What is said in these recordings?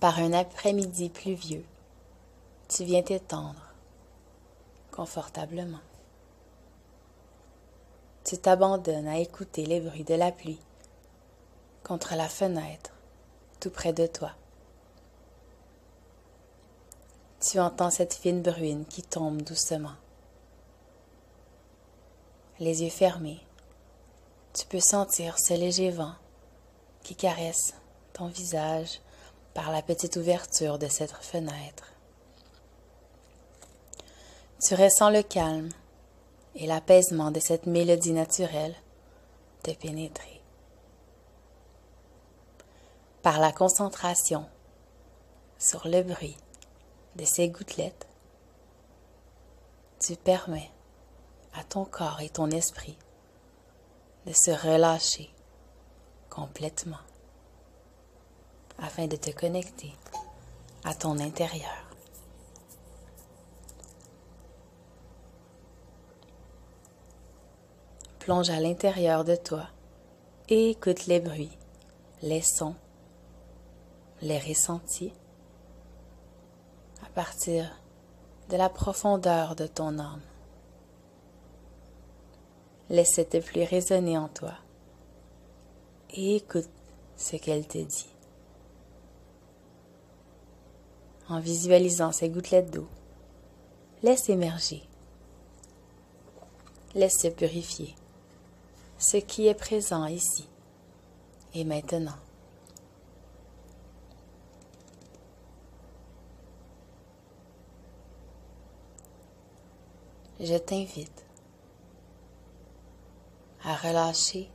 Par un après-midi pluvieux, tu viens t'étendre confortablement. Tu t'abandonnes à écouter les bruits de la pluie contre la fenêtre tout près de toi. Tu entends cette fine bruine qui tombe doucement. Les yeux fermés, tu peux sentir ce léger vent qui caresse ton visage par la petite ouverture de cette fenêtre. Tu ressens le calme et l'apaisement de cette mélodie naturelle te pénétrer. Par la concentration sur le bruit de ces gouttelettes, tu permets à ton corps et ton esprit de se relâcher complètement afin de te connecter à ton intérieur. Plonge à l'intérieur de toi et écoute les bruits, les sons, les ressentis à partir de la profondeur de ton âme. Laisse cette pluie résonner en toi et écoute ce qu'elle te dit. En visualisant ces gouttelettes d'eau, laisse émerger, laisse se purifier ce qui est présent ici et maintenant. Je t'invite à relâcher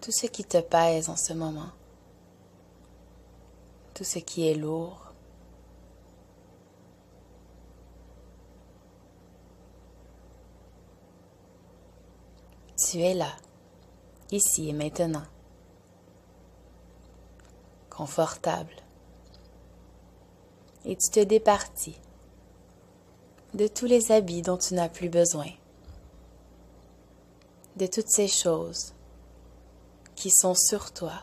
tout ce qui te pèse en ce moment, tout ce qui est lourd. Tu es là, ici et maintenant, confortable, et tu te départis de tous les habits dont tu n'as plus besoin, de toutes ces choses qui sont sur toi,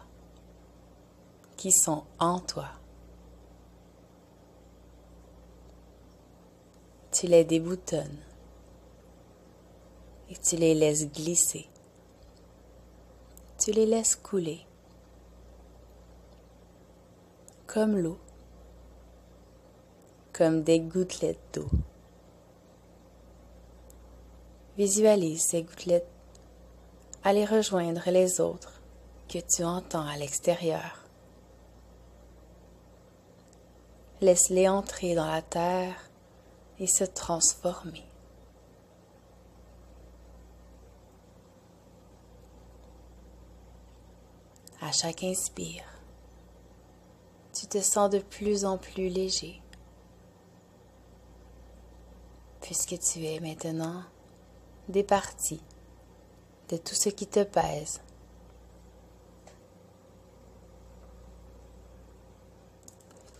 qui sont en toi. Tu les déboutonnes et tu les laisses glisser. Tu les laisses couler comme l'eau, comme des gouttelettes d'eau. Visualise ces gouttelettes aller rejoindre les autres que tu entends à l'extérieur. Laisse-les entrer dans la terre et se transformer. À chaque inspire, tu te sens de plus en plus léger, puisque tu es maintenant départi de tout ce qui te pèse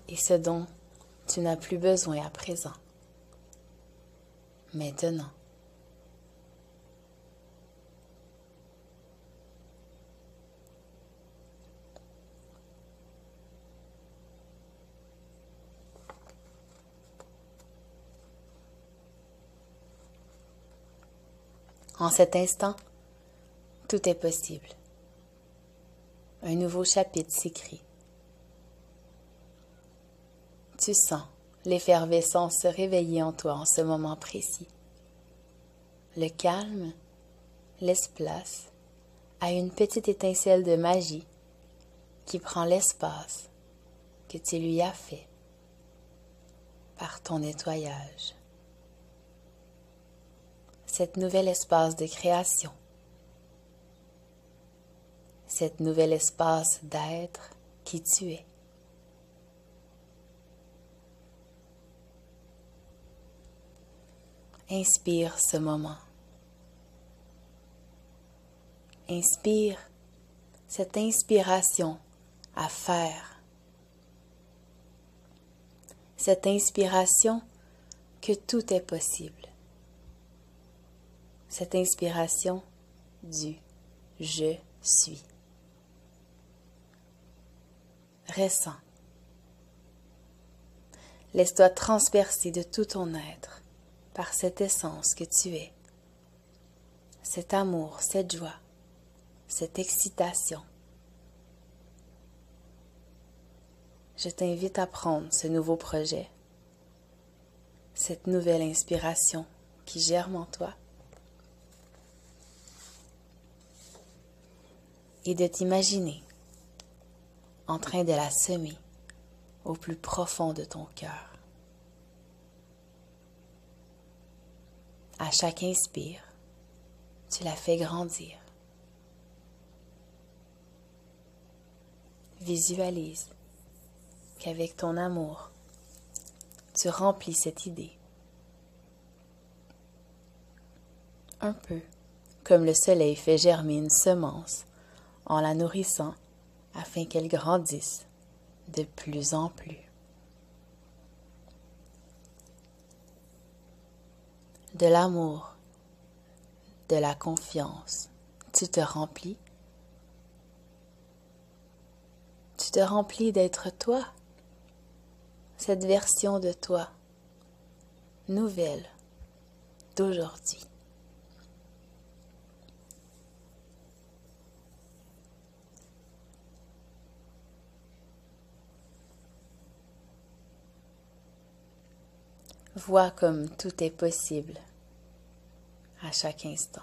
et ce dont tu n'as plus besoin à présent. Maintenant. En cet instant, tout est possible. Un nouveau chapitre s'écrit. Tu sens l'effervescence se réveiller en toi en ce moment précis. Le calme laisse place à une petite étincelle de magie qui prend l'espace que tu lui as fait par ton nettoyage. Cet nouvel espace de création, cet nouvel espace d'être qui tu es. Inspire ce moment. Inspire cette inspiration à faire. Cette inspiration que tout est possible. Cette inspiration du je suis. Ressens Laisse-toi transpercer de tout ton être par cette essence que tu es, cet amour, cette joie, cette excitation. Je t'invite à prendre ce nouveau projet, cette nouvelle inspiration qui germe en toi et de t'imaginer en train de la semer au plus profond de ton cœur. À chaque inspire, tu la fais grandir. Visualise qu'avec ton amour, tu remplis cette idée. Un peu comme le soleil fait germer une semence en la nourrissant afin qu'elle grandisse de plus en plus. De l'amour, de la confiance, tu te remplis. Tu te remplis d'être toi, cette version de toi, nouvelle d'aujourd'hui. Vois comme tout est possible à chaque instant.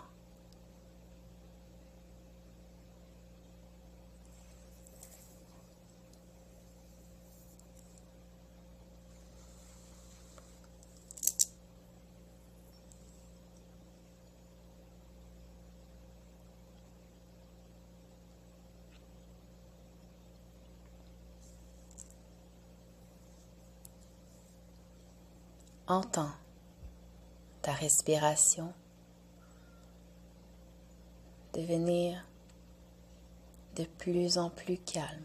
Entends ta respiration devenir de plus en plus calme.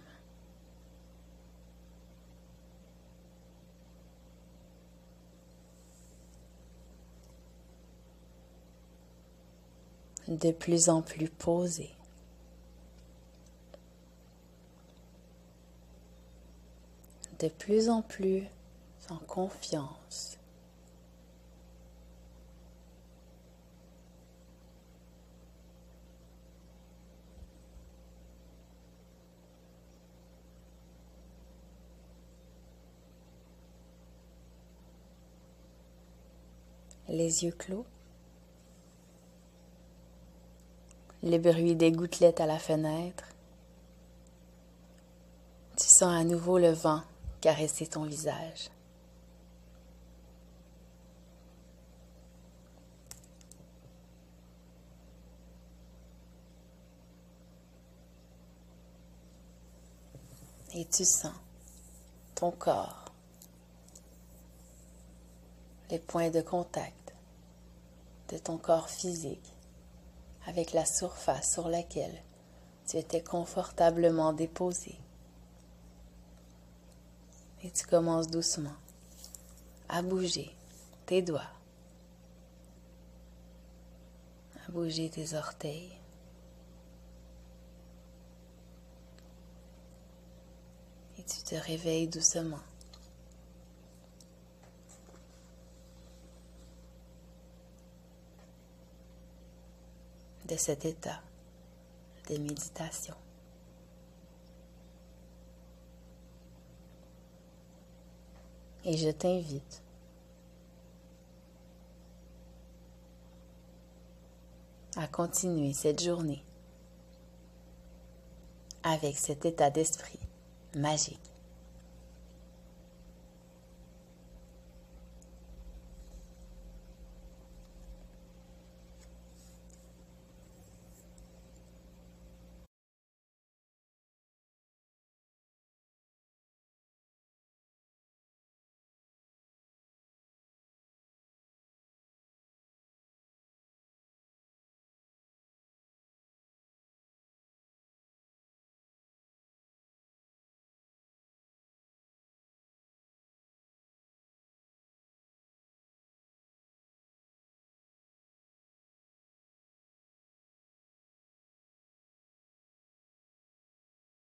de plus en plus posé. De plus en plus en confiance. Les yeux clos, le bruit des gouttelettes à la fenêtre. Tu sens à nouveau le vent caresser ton visage. Et tu sens ton corps, les points de contact de ton corps physique avec la surface sur laquelle tu étais confortablement déposé. Et tu commences doucement à bouger tes doigts, à bouger tes orteils. Et tu te réveilles doucement. De cet état de méditation. Et je t'invite à continuer cette journée avec cet état d'esprit magique.